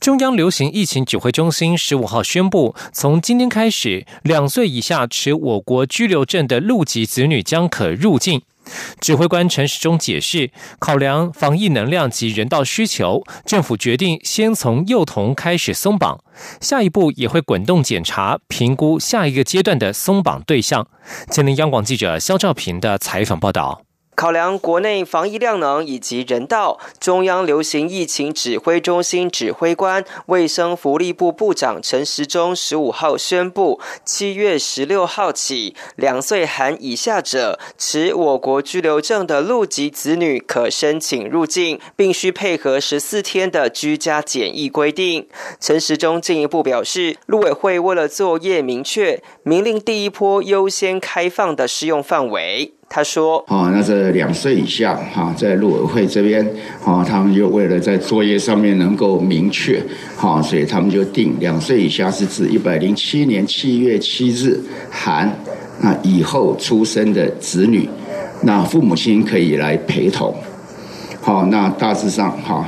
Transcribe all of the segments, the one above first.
中央流行疫情指挥中心十五号宣布，从今天开始，两岁以下持我国居留证的陆籍子女将可入境。指挥官陈时中解释，考量防疫能量及人道需求，政府决定先从幼童开始松绑，下一步也会滚动检查评估下一个阶段的松绑对象。前林央广记者肖兆平的采访报道。考量国内防疫量能以及人道，中央流行疫情指挥中心指挥官、卫生福利部部长陈时中十五号宣布，七月十六号起，两岁含以下者持我国居留证的陆籍子女可申请入境，并需配合十四天的居家检疫规定。陈时中进一步表示，陆委会为了作业明确，明令第一波优先开放的适用范围。他说：“哦，那这两岁以下，哈，在陆委会这边，哦，他们就为了在作业上面能够明确，哈，所以他们就定两岁以下是指一百零七年七月七日含那以后出生的子女，那父母亲可以来陪同。好，那大致上哈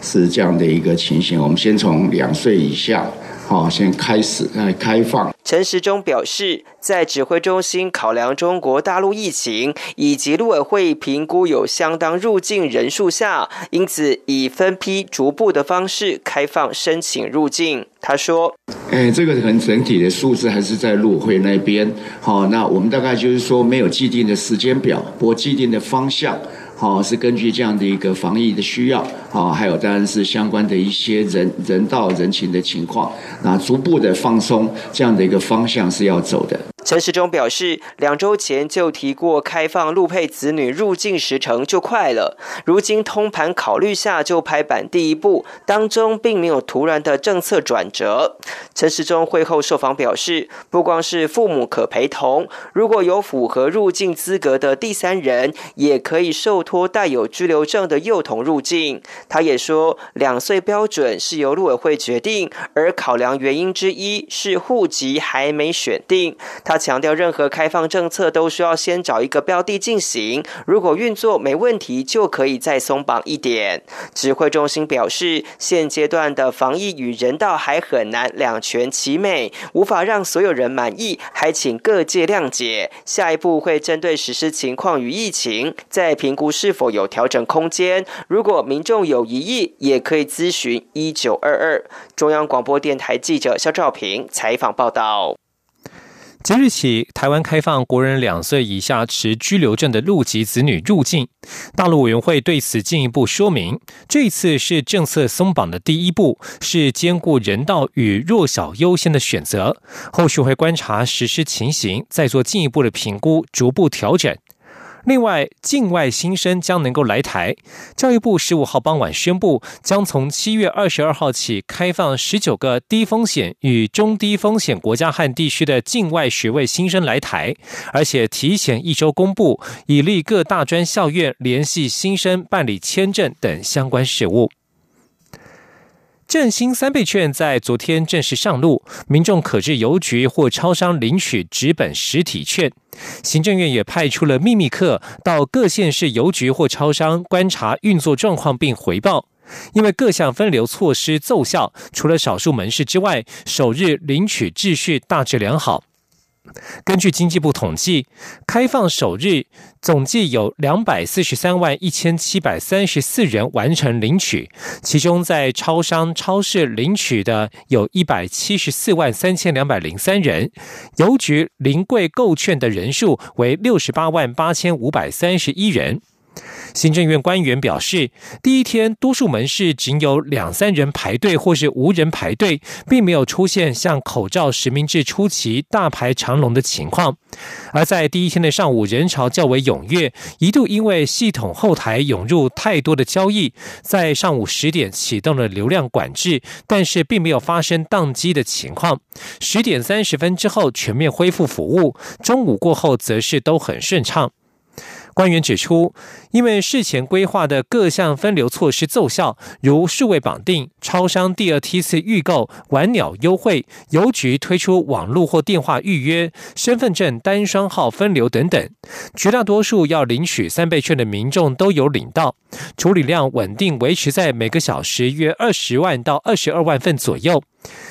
是这样的一个情形。我们先从两岁以下。”好，先开始来开放。陈时中表示，在指挥中心考量中国大陆疫情以及陆委会评估有相当入境人数下，因此以分批逐步的方式开放申请入境。他说：“哎，这个很整体的数字还是在陆委会那边。好，那我们大概就是说没有既定的时间表，不过既定的方向。”好，是根据这样的一个防疫的需要，好，还有当然是相关的一些人人道人情的情况，那逐步的放松这样的一个方向是要走的。陈时中表示，两周前就提过开放陆配子女入境时程就快了，如今通盘考虑下就拍板第一步，当中并没有突然的政策转折。陈时中会后受访表示，不光是父母可陪同，如果有符合入境资格的第三人，也可以受托带有居留证的幼童入境。他也说，两岁标准是由陆委会决定，而考量原因之一是户籍还没选定。他。强调，任何开放政策都需要先找一个标的进行，如果运作没问题，就可以再松绑一点。指挥中心表示，现阶段的防疫与人道还很难两全其美，无法让所有人满意，还请各界谅解。下一步会针对实施情况与疫情，再评估是否有调整空间。如果民众有疑义，也可以咨询一九二二。中央广播电台记者肖兆平采访报道。即日起，台湾开放国人两岁以下持居留证的陆籍子女入境。大陆委员会对此进一步说明，这次是政策松绑的第一步，是兼顾人道与弱小优先的选择。后续会观察实施情形，再做进一步的评估，逐步调整。另外，境外新生将能够来台。教育部十五号傍晚宣布，将从七月二十二号起开放十九个低风险与中低风险国家和地区的境外学位新生来台，而且提前一周公布，以利各大专校院联系新生办理签证等相关事务。振兴三倍券在昨天正式上路，民众可至邮局或超商领取纸本实体券。行政院也派出了秘密客到各县市邮局或超商观察运作状况并回报。因为各项分流措施奏效，除了少数门市之外，首日领取秩序大致良好。根据经济部统计，开放首日总计有两百四十三万一千七百三十四人完成领取，其中在超商、超市领取的有一百七十四万三千两百零三人，邮局临柜购券的人数为六十八万八千五百三十一人。行政院官员表示，第一天多数门市仅有两三人排队，或是无人排队，并没有出现像口罩实名制初期大排长龙的情况。而在第一天的上午，人潮较为踊跃，一度因为系统后台涌入太多的交易，在上午十点启动了流量管制，但是并没有发生宕机的情况。十点三十分之后全面恢复服务，中午过后则是都很顺畅。官员指出，因为事前规划的各项分流措施奏效，如数位绑定、超商第二梯次预购、晚鸟优惠、邮局推出网络或电话预约、身份证单双号分流等等，绝大多数要领取三倍券的民众都有领到，处理量稳定维持在每个小时约二十万到二十二万份左右。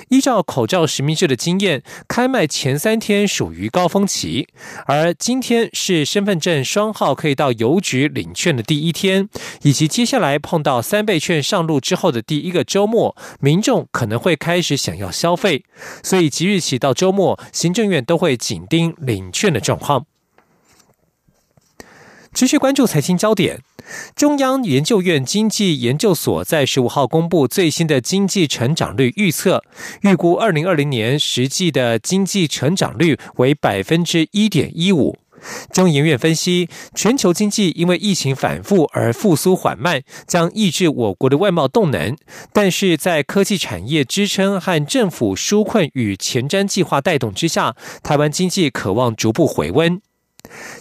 依照口罩实名制的经验，开卖前三天属于高峰期，而今天是身份证双号可以到邮局领券的第一天，以及接下来碰到三倍券上路之后的第一个周末，民众可能会开始想要消费，所以即日起到周末，行政院都会紧盯领券的状况，持续关注财经焦点。中央研究院经济研究所在十五号公布最新的经济成长率预测，预估二零二零年实际的经济成长率为百分之一点一五。中研院分析，全球经济因为疫情反复而复苏缓慢，将抑制我国的外贸动能。但是在科技产业支撑和政府纾困与前瞻计划带动之下，台湾经济渴望逐步回温。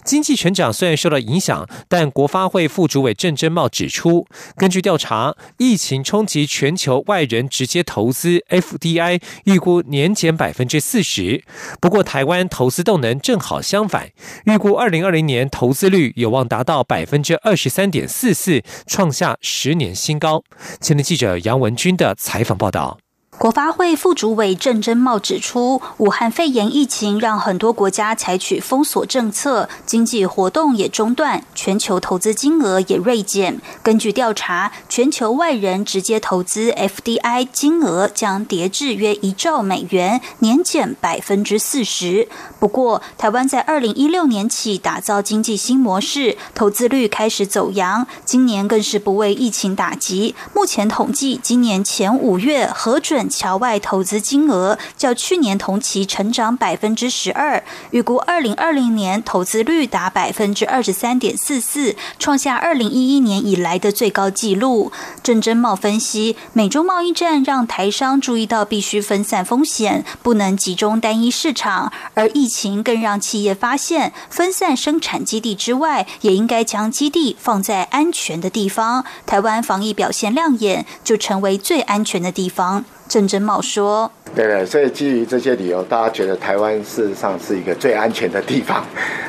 经济成长虽然受到影响，但国发会副主委郑珍茂指出，根据调查，疫情冲击全球外人直接投资 （FDI） 预估年减百分之四十。不过，台湾投资动能正好相反，预估二零二零年投资率有望达到百分之二十三点四四，创下十年新高。前天记者杨文军的采访报道。国发会副主委郑珍茂指出，武汉肺炎疫情让很多国家采取封锁政策，经济活动也中断，全球投资金额也锐减。根据调查，全球外人直接投资 FDI 金额将跌至约一兆美元，年减百分之四十。不过，台湾在二零一六年起打造经济新模式，投资率开始走扬，今年更是不为疫情打击。目前统计，今年前五月核准。侨外投资金额较去年同期成长百分之十二，预估二零二零年投资率达百分之二十三点四四，创下二零一一年以来的最高纪录。郑珍茂分析，美中贸易战让台商注意到必须分散风险，不能集中单一市场，而疫情更让企业发现，分散生产基地之外，也应该将基地放在安全的地方。台湾防疫表现亮眼，就成为最安全的地方。郑珍茂说：“对对，所以基于这些理由，大家觉得台湾事实上是一个最安全的地方，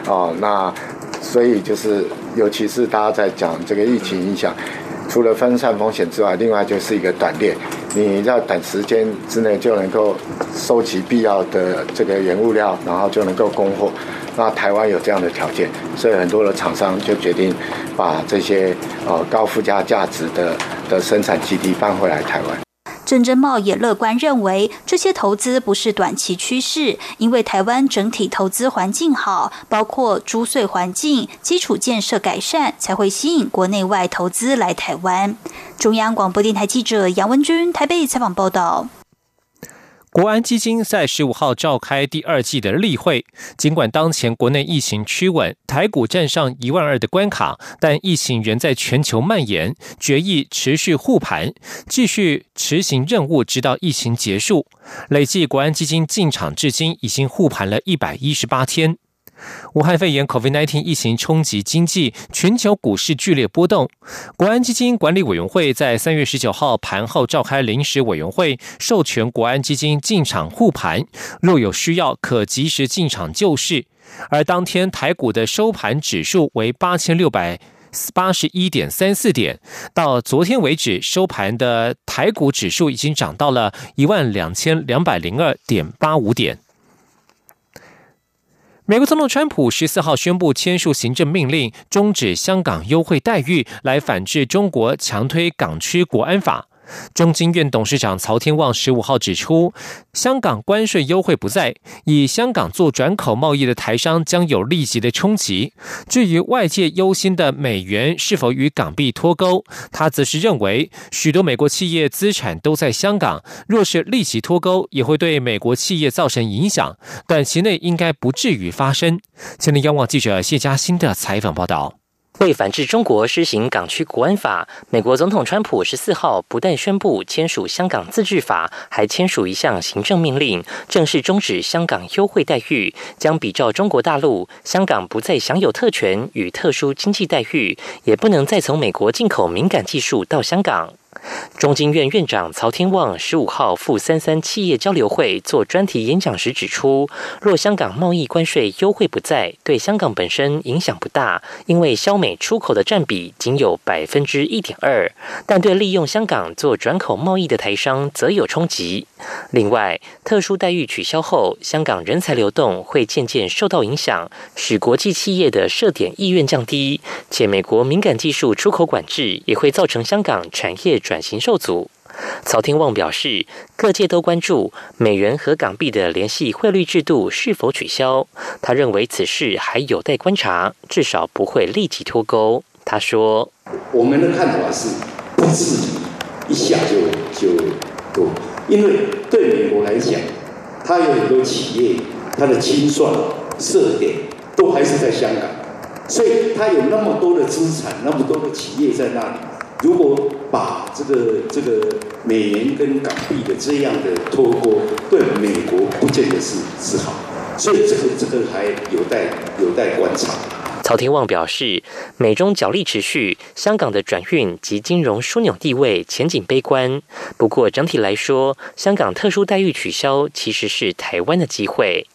哦，那所以就是，尤其是大家在讲这个疫情影响，除了分散风险之外，另外就是一个短链，你要短时间之内就能够收集必要的这个原物料，然后就能够供货。那台湾有这样的条件，所以很多的厂商就决定把这些呃高附加价值的的生产基地搬回来台湾。”郑珍茂也乐观认为，这些投资不是短期趋势，因为台湾整体投资环境好，包括租税环境、基础建设改善，才会吸引国内外投资来台湾。中央广播电台记者杨文君台北采访报道。国安基金在十五号召开第二季的例会，尽管当前国内疫情趋稳，台股站上一万二的关卡，但疫情仍在全球蔓延，决议持续护盘，继续执行任务，直到疫情结束。累计国安基金进场至今已经护盘了一百一十八天。武汉肺炎 （COVID-19） 疫情冲击经济，全球股市剧烈波动。国安基金管理委员会在三月十九号盘后召开临时委员会，授权国安基金进场护盘，若有需要可及时进场救市。而当天台股的收盘指数为八千六百八十一点三四点，到昨天为止收盘的台股指数已经涨到了一万两千两百零二点八五点。美国总统川普十四号宣布签署行政命令，终止香港优惠待遇，来反制中国强推港区国安法。中经院董事长曹天旺十五号指出，香港关税优惠不在，以香港做转口贸易的台商将有立即的冲击。至于外界忧心的美元是否与港币脱钩，他则是认为，许多美国企业资产都在香港，若是立即脱钩，也会对美国企业造成影响，短期内应该不至于发生。前天央网记者谢嘉欣的采访报道。为反制中国施行港区国安法，美国总统川普十四号不但宣布签署香港自治法，还签署一项行政命令，正式终止香港优惠待遇，将比照中国大陆，香港不再享有特权与特殊经济待遇，也不能再从美国进口敏感技术到香港。中经院院长曹天旺十五号赴三三企业交流会做专题演讲时指出，若香港贸易关税优惠不在，对香港本身影响不大，因为消美出口的占比仅有百分之一点二，但对利用香港做转口贸易的台商则有冲击。另外，特殊待遇取消后，香港人才流动会渐渐受到影响，使国际企业的设点意愿降低，且美国敏感技术出口管制也会造成香港产业转转型受阻。曹天旺表示，各界都关注美元和港币的联系汇率制度是否取消，他认为此事还有待观察，至少不会立即脱钩。他说：“我们的看法是，不至于一下就就脱。”因为对美国来讲，它有很多企业，它的清算设点都还是在香港，所以它有那么多的资产，那么多的企业在那里。如果把这个这个美元跟港币的这样的脱钩，对美国不见得是是好，所以这个这个还有待有待观察。曹天旺表示，美中角力持续，香港的转运及金融枢纽地位前景悲观。不过整体来说，香港特殊待遇取消其实是台湾的机会。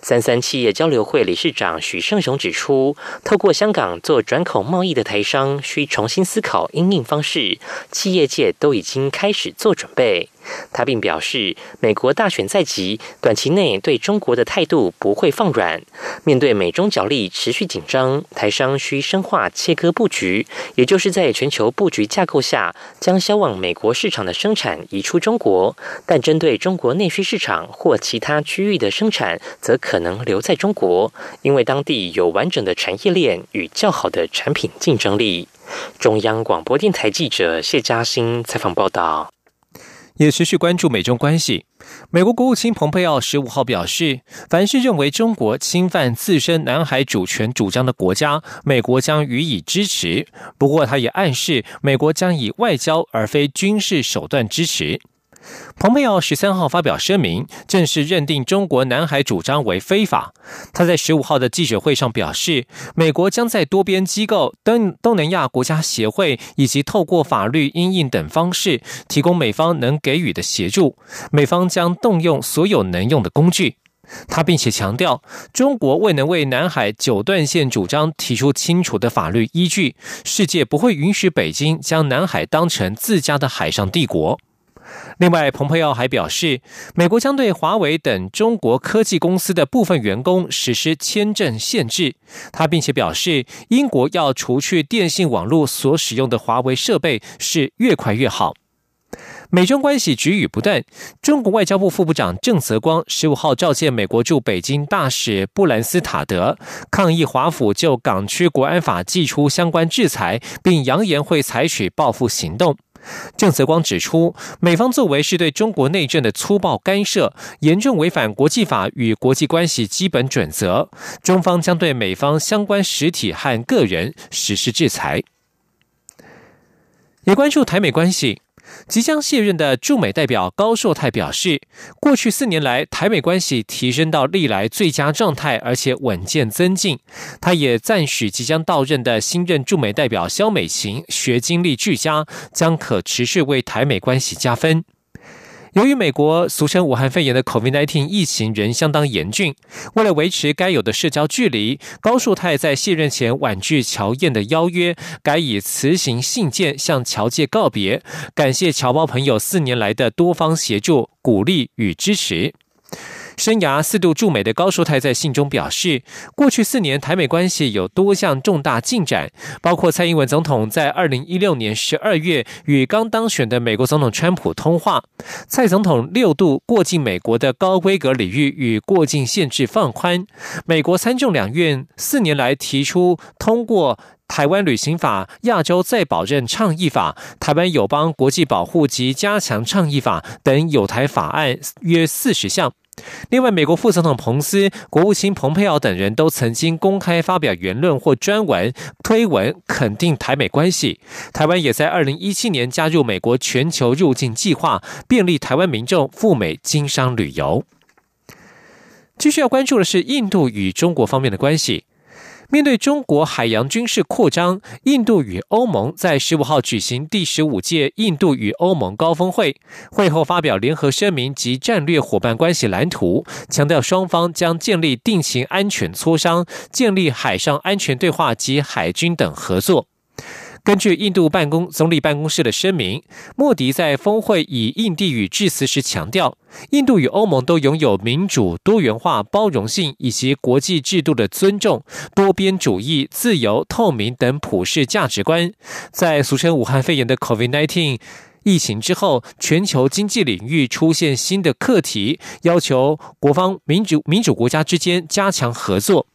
三三企业交流会理事长许胜雄指出，透过香港做转口贸易的台商需重新思考应应方式，企业界都已经开始做准备。他并表示，美国大选在即，短期内对中国的态度不会放软。面对美中角力持续紧张，台商需深化切割布局，也就是在全球布局架构下，将销往美国市场的生产移出中国，但针对中国内需市场或其他区域的生产，则可能留在中国，因为当地有完整的产业链与较好的产品竞争力。中央广播电台记者谢嘉欣采访报道。也持续关注美中关系。美国国务卿蓬佩奥十五号表示，凡是认为中国侵犯自身南海主权主张的国家，美国将予以支持。不过，他也暗示，美国将以外交而非军事手段支持。蓬佩奥十三号发表声明，正式认定中国南海主张为非法。他在十五号的记者会上表示，美国将在多边机构、东东南亚国家协会以及透过法律应应等方式，提供美方能给予的协助。美方将动用所有能用的工具。他并且强调，中国未能为南海九段线主张提出清楚的法律依据，世界不会允许北京将南海当成自家的海上帝国。另外，蓬佩奥还表示，美国将对华为等中国科技公司的部分员工实施签证限制。他并且表示，英国要除去电信网络所使用的华为设备是越快越好。美中关系局语不断，中国外交部副部长郑泽光十五号召见美国驻北京大使布兰斯塔德，抗议华府就港区国安法寄出相关制裁，并扬言会采取报复行动。郑泽光指出，美方作为是对中国内政的粗暴干涉，严重违反国际法与国际关系基本准则。中方将对美方相关实体和个人实施制裁。也关注台美关系。即将卸任的驻美代表高硕泰表示，过去四年来，台美关系提升到历来最佳状态，而且稳健增进。他也赞许即将到任的新任驻美代表肖美琴学经历俱佳，将可持续为台美关系加分。由于美国俗称武汉肺炎的 COVID-19 疫情仍相当严峻，为了维持该有的社交距离，高树泰在卸任前婉拒乔燕的邀约，改以辞行信件向侨界告别，感谢侨胞朋友四年来的多方协助、鼓励与支持。生涯四度驻美的高淑泰在信中表示，过去四年台美关系有多项重大进展，包括蔡英文总统在二零一六年十二月与刚当选的美国总统川普通话，蔡总统六度过境美国的高规格礼遇与过境限制放宽，美国参众两院四年来提出通过。台湾旅行法、亚洲再保证倡议法、台湾友邦国际保护及加强倡议法等有台法案约四十项。另外，美国副总统彭斯、国务卿蓬佩奥等人都曾经公开发表言论或专文推文，肯定台美关系。台湾也在二零一七年加入美国全球入境计划，便利台湾民众赴美经商旅游。继续要关注的是印度与中国方面的关系。面对中国海洋军事扩张，印度与欧盟在十五号举行第十五届印度与欧盟高峰会，会后发表联合声明及战略伙伴关系蓝图，强调双方将建立定型安全磋商，建立海上安全对话及海军等合作。根据印度办公总理办公室的声明，莫迪在峰会以印地语致辞时强调，印度与欧盟都拥有民主、多元化、包容性以及国际制度的尊重、多边主义、自由、透明等普世价值观。在俗称武汉肺炎的 COVID-19 疫情之后，全球经济领域出现新的课题，要求国方民主民主国家之间加强合作。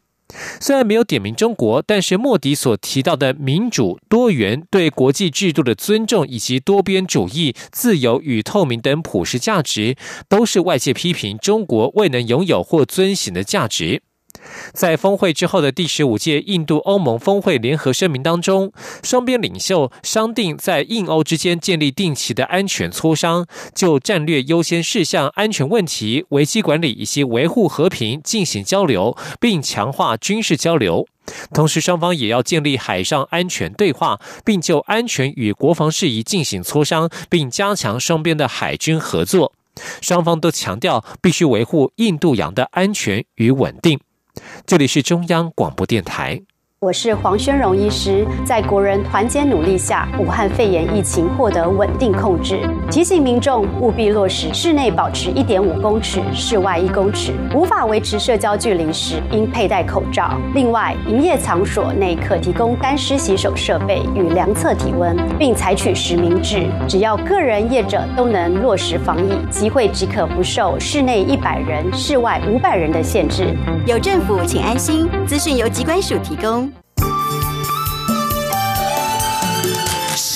虽然没有点名中国，但是莫迪所提到的民主、多元、对国际制度的尊重，以及多边主义、自由与透明等普世价值，都是外界批评中国未能拥有或遵循的价值。在峰会之后的第十五届印度欧盟峰会联合声明当中，双边领袖商定在印欧之间建立定期的安全磋商，就战略优先事项、安全问题、危机管理以及维护和平进行交流，并强化军事交流。同时，双方也要建立海上安全对话，并就安全与国防事宜进行磋商，并加强双边的海军合作。双方都强调必须维护印度洋的安全与稳定。这里是中央广播电台。我是黄宣荣医师，在国人团结努力下，武汉肺炎疫情获得稳定控制。提醒民众务必落实室内保持一点五公尺，室外一公尺。无法维持社交距离时，应佩戴口罩。另外，营业场所内可提供干湿洗手设备与量测体温，并采取实名制。只要个人业者都能落实防疫，集会即可不受室内一百人、室外五百人的限制。有政府，请安心。资讯由机关署提供。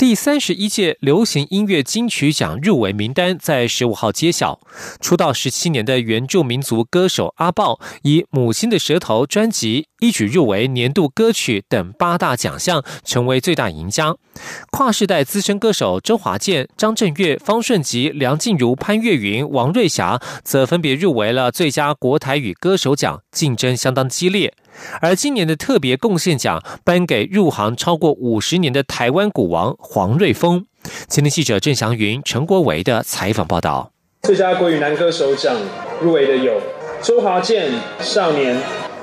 第三十一届流行音乐金曲奖入围名单在十五号揭晓。出道十七年的原住民族歌手阿豹，以《母亲的舌头》专辑一举入围年度歌曲等八大奖项，成为最大赢家。跨世代资深歌手周华健、张震岳、方顺吉、梁静茹、潘越云、王瑞霞，则分别入围了最佳国台语歌手奖，竞争相当激烈。而今年的特别贡献奖颁给入行超过五十年的台湾股王黄瑞峰。前天记者郑祥云、陈国维的采访报道。最佳国语男歌手奖入围的有周华健、少年。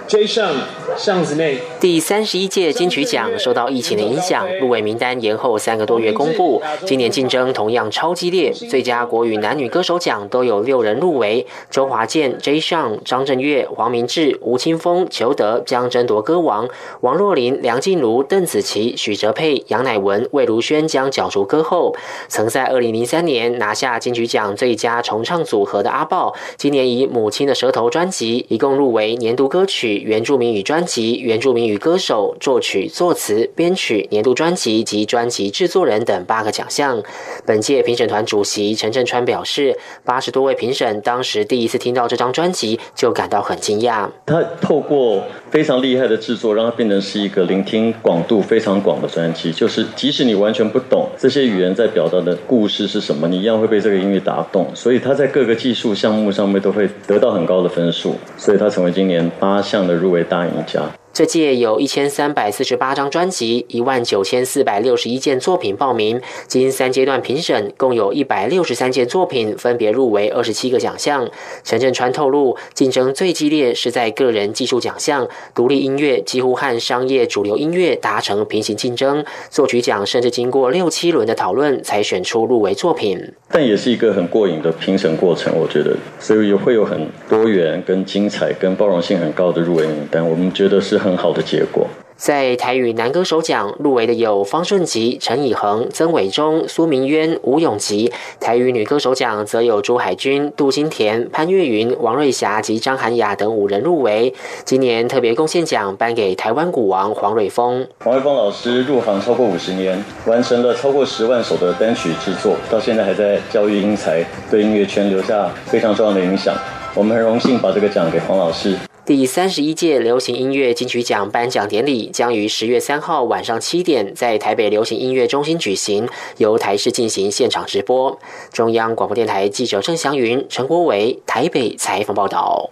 追上巷子内。第三十一届金曲奖受到疫情的影响，入围名单延后三个多月公布。今年竞争同样超激烈，最佳国语男女歌手奖都有六人入围，周华健、J. 上、张震岳、黄明志、吴青峰、裘德将争夺歌王；王若琳、梁静茹、邓紫棋、许哲佩、杨乃文、魏如萱将角逐歌后。曾在二零零三年拿下金曲奖最佳重唱组合的阿豹，今年以《母亲的舌头》专辑一共入围年度歌曲。原住民语专辑、原住民女歌手、作曲、作词、编曲、年度专辑及专辑制作人等八个奖项。本届评审团主席陈振川表示，八十多位评审当时第一次听到这张专辑就感到很惊讶。他透过非常厉害的制作，让它变成是一个聆听广度非常广的专辑。就是即使你完全不懂这些语言在表达的故事是什么，你一样会被这个音乐打动。所以他在各个技术项目上面都会得到很高的分数。所以他成为今年八项的。入围大赢家。这届有一千三百四十八张专辑，一万九千四百六十一件作品报名，经三阶段评审，共有一百六十三件作品分别入围二十七个奖项。陈振川透露，竞争最激烈是在个人技术奖项，独立音乐几乎和商业主流音乐达成平行竞争。作曲奖甚至经过六七轮的讨论才选出入围作品，但也是一个很过瘾的评审过程，我觉得，所以也会有很多元、跟精彩、跟包容性很高的入围名单，我们觉得是。很好的结果。在台语男歌手奖入围的有方顺吉、陈以恒、曾伟忠、苏明渊、吴永吉；台语女歌手奖则有朱海军、杜金田、潘越云、王瑞霞及张涵雅等五人入围。今年特别贡献奖颁给台湾鼓王黄瑞峰。黄瑞峰老师入行超过五十年，完成了超过十万首的单曲制作，到现在还在教育英才，对音乐圈留下非常重要的影响。我们很荣幸把这个奖给黄老师。第三十一届流行音乐金曲奖颁奖典礼将于十月三号晚上七点在台北流行音乐中心举行，由台视进行现场直播。中央广播电台记者郑祥云、陈国伟台北采访报道。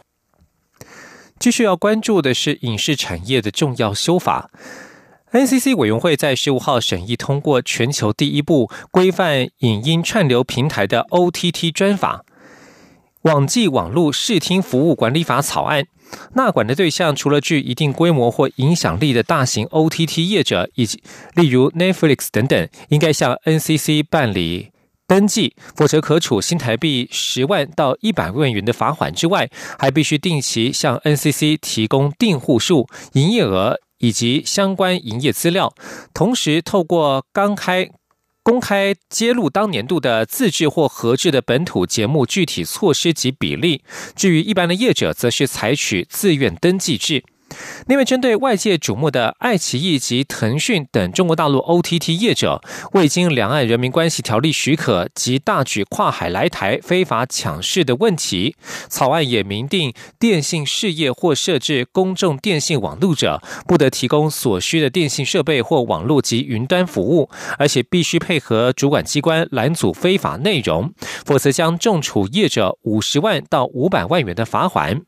继续要关注的是影视产业的重要修法。NCC 委员会在十五号审议通过全球第一部规范影音串流平台的 OTT 专法《网际网络视听服务管理法》草案。纳管的对象除了具一定规模或影响力的大型 OTT 业者，以及例如 Netflix 等等，应该向 NCC 办理登记，否则可处新台币十万到一百万元的罚款之外，还必须定期向 NCC 提供订户数、营业额以及相关营业资料，同时透过刚开。公开揭露当年度的自制或合制的本土节目具体措施及比例。至于一般的业者，则是采取自愿登记制。另外，针对外界瞩目的爱奇艺及腾讯等中国大陆 OTT 业者未经两岸人民关系条例许可及大举跨海来台非法抢市的问题，草案也明定，电信事业或设置公众电信网络者，不得提供所需的电信设备或网络及云端服务，而且必须配合主管机关拦阻非法内容，否则将重处业者五十万到五百万元的罚款。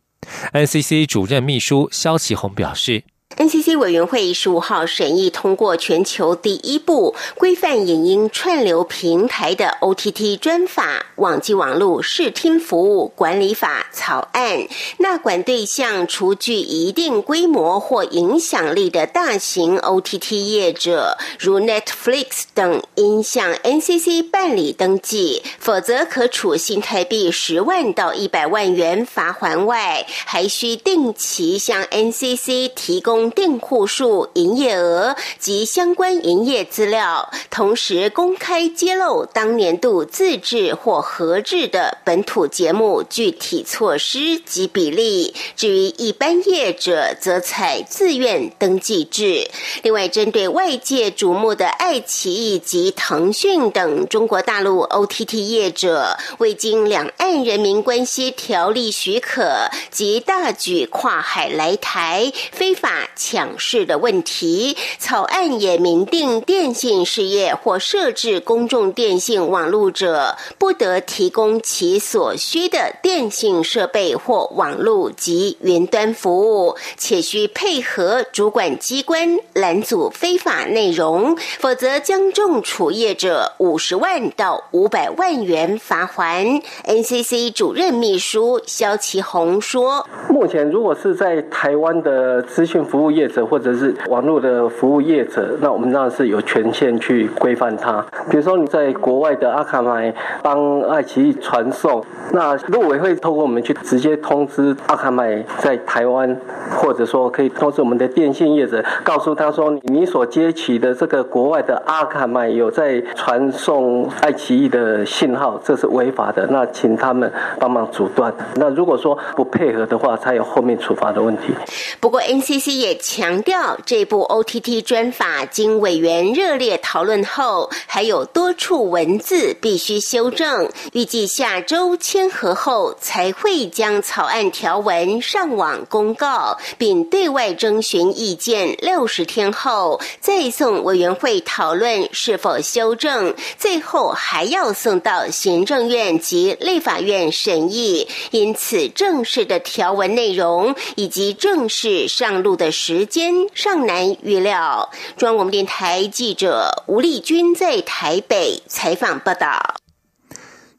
NCC 主任秘书肖启宏表示。NCC 委员会十五号审议通过全球第一部规范影音串流平台的 OTT 专法《网际网络视听服务管理法》草案，纳管对象除具一定规模或影响力的大型 OTT 业者，如 Netflix 等，应向 NCC 办理登记，否则可处新台币十万到一百万元罚款外，还需定期向 NCC 提供。订户数、营业额及相关营业资料，同时公开揭露当年度自制或合制的本土节目具体措施及比例。至于一般业者，则采自愿登记制。另外，针对外界瞩目的爱奇艺及腾讯等中国大陆 OTT 业者，未经两岸人民关系条例许可及大举跨海来台非法。抢市的问题，草案也明定，电信事业或设置公众电信网络者，不得提供其所需的电信设备或网络及云端服务，且需配合主管机关拦阻非法内容，否则将重处业者五十万到五百万元罚款。NCC 主任秘书肖其宏说：“目前如果是在台湾的资讯服务。”业者或者是网络的服务业者，那我们当然是有权限去规范它。比如说你在国外的阿卡麦帮爱奇艺传送，那路委会透过我们去直接通知阿卡麦在台湾，或者说可以通知我们的电信业者，告诉他说你所接取的这个国外的阿卡麦有在传送爱奇艺的信号，这是违法的，那请他们帮忙阻断。那如果说不配合的话，才有后面处罚的问题。不过 NCC 也。强调这部 OTT 专法经委员热烈讨论后，还有多处文字必须修正，预计下周签合后才会将草案条文上网公告，并对外征询意见。六十天后再送委员会讨论是否修正，最后还要送到行政院及立法院审议。因此，正式的条文内容以及正式上路的时。间尚难预料。中央广播电台记者吴丽君在台北采访报道。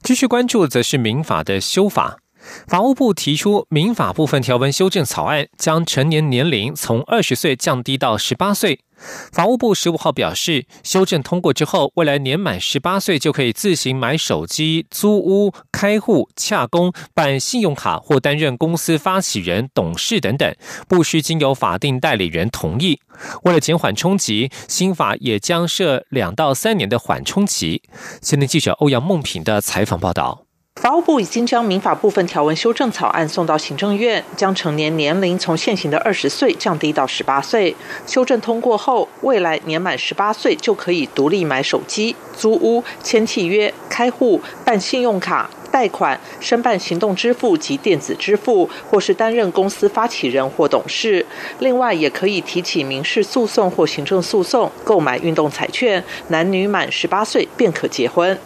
继续关注则是民法的修法。法务部提出民法部分条文修正草案，将成年年龄从二十岁降低到十八岁。法务部十五号表示，修正通过之后，未来年满十八岁就可以自行买手机、租屋、开户、洽公、办信用卡或担任公司发起人、董事等等，不需经由法定代理人同意。为了减缓冲击，新法也将设两到三年的缓冲期。前年记者欧阳梦平的采访报道。法务部已经将民法部分条文修正草案送到行政院，将成年年龄从现行的二十岁降低到十八岁。修正通过后，未来年满十八岁就可以独立买手机、租屋、签契约、开户、办信用卡、贷款、申办行动支付及电子支付，或是担任公司发起人或董事。另外，也可以提起民事诉讼或行政诉讼，购买运动彩券。男女满十八岁便可结婚。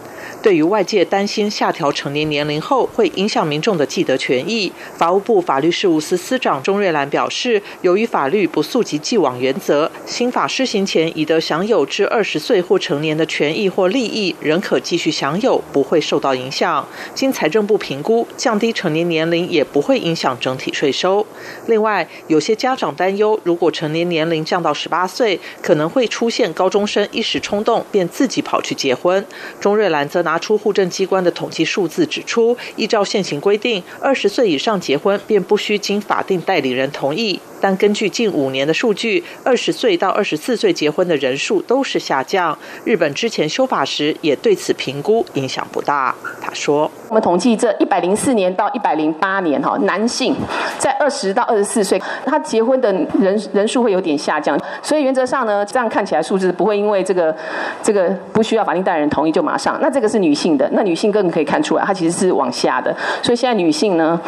对于外界担心下调成年年龄后会影响民众的既得权益，法务部法律事务司司长钟瑞兰表示，由于法律不溯及既往原则，新法施行前已得享有至二十岁或成年的权益或利益，仍可继续享有，不会受到影响。经财政部评估，降低成年年龄也不会影响整体税收。另外，有些家长担忧，如果成年年龄降到十八岁，可能会出现高中生一时冲动便自己跑去结婚。钟瑞兰则拿。拿出户政机关的统计数字，指出，依照现行规定，二十岁以上结婚便不需经法定代理人同意。但根据近五年的数据，二十岁到二十四岁结婚的人数都是下降。日本之前修法时也对此评估影响不大。他说：“我们统计这一百零四年到一百零八年，哈，男性在二十到二十四岁，他结婚的人人数会有点下降。所以原则上呢，这样看起来数字不会因为这个这个不需要法定代理人同意就马上。那这个是。”女性的那女性更可以看出来，她其实是往下的，所以现在女性呢，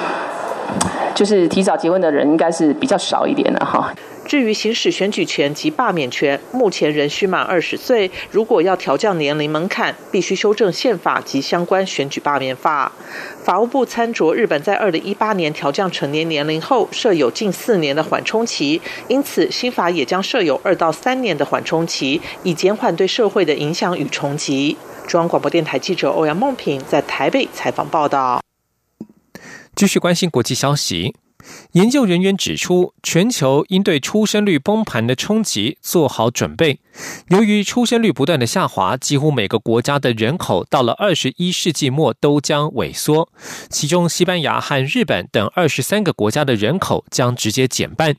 就是提早结婚的人应该是比较少一点的哈。至于行使选举权及罢免权，目前仍需满二十岁。如果要调降年龄门槛，必须修正宪法及相关选举罢免法。法务部参酌日本在二零一八年调降成年年龄后，设有近四年的缓冲期，因此新法也将设有二到三年的缓冲期，以减缓对社会的影响与冲击。中央广播电台记者欧阳梦平在台北采访报道。继续关心国际消息。研究人员指出，全球应对出生率崩盘的冲击做好准备。由于出生率不断的下滑，几乎每个国家的人口到了二十一世纪末都将萎缩，其中西班牙和日本等二十三个国家的人口将直接减半。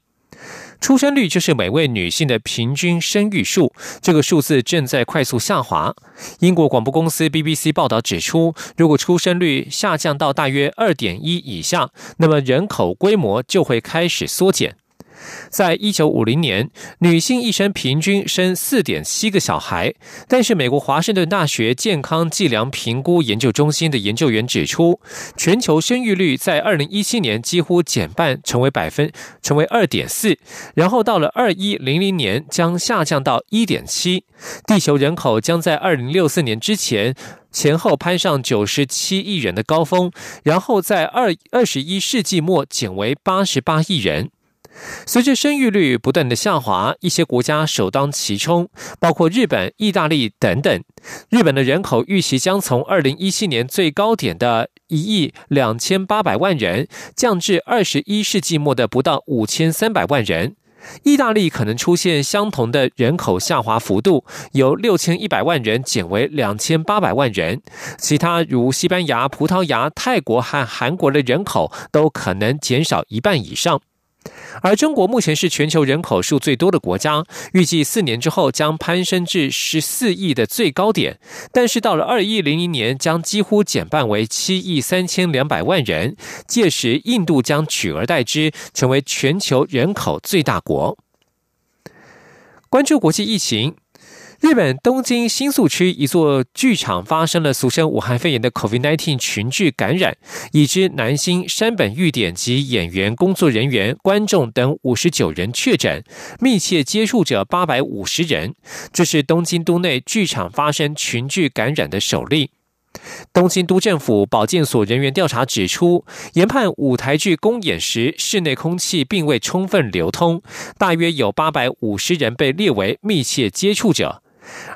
出生率就是每位女性的平均生育数，这个数字正在快速下滑。英国广播公司 BBC 报道指出，如果出生率下降到大约二点一以下，那么人口规模就会开始缩减。在一九五零年，女性一生平均生四点七个小孩。但是，美国华盛顿大学健康计量评估研究中心的研究员指出，全球生育率在二零一七年几乎减半，成为百分成为二点四，然后到了二一零零年将下降到一点七。地球人口将在二零六四年之前前后攀上九十七亿人的高峰，然后在二二十一世纪末减为八十八亿人。随着生育率不断的下滑，一些国家首当其冲，包括日本、意大利等等。日本的人口预期将从二零一七年最高点的一亿两千八百万人，降至二十一世纪末的不到五千三百万人。意大利可能出现相同的人口下滑幅度，由六千一百万人减为两千八百万人。其他如西班牙、葡萄牙、泰国和韩国的人口都可能减少一半以上。而中国目前是全球人口数最多的国家，预计四年之后将攀升至十四亿的最高点，但是到了二一零零年将几乎减半为七亿三千两百万人，届时印度将取而代之，成为全球人口最大国。关注国际疫情。日本东京新宿区一座剧场发生了俗称武汉肺炎的 COVID-19 群聚感染，已知男星山本裕典及演员、工作人员、观众等五十九人确诊，密切接触者八百五十人。这是东京都内剧场发生群聚感染的首例。东京都政府保健所人员调查指出，研判舞台剧公演时室内空气并未充分流通，大约有八百五十人被列为密切接触者。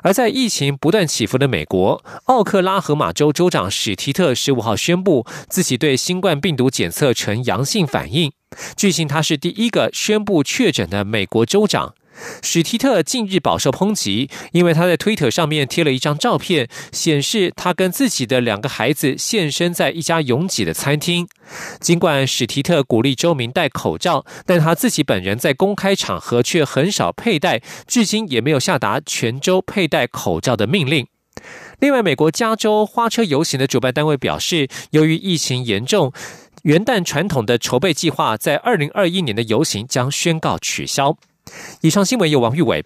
而在疫情不断起伏的美国，奥克拉荷马州州长史提特十五号宣布自己对新冠病毒检测呈阳性反应。据悉，他是第一个宣布确诊的美国州长。史提特近日饱受抨击，因为他在推特上面贴了一张照片，显示他跟自己的两个孩子现身在一家拥挤的餐厅。尽管史提特鼓励州民戴口罩，但他自己本人在公开场合却很少佩戴，至今也没有下达全州佩戴口罩的命令。另外，美国加州花车游行的主办单位表示，由于疫情严重，元旦传统的筹备计划在二零二一年的游行将宣告取消。以上新闻由王玉伟。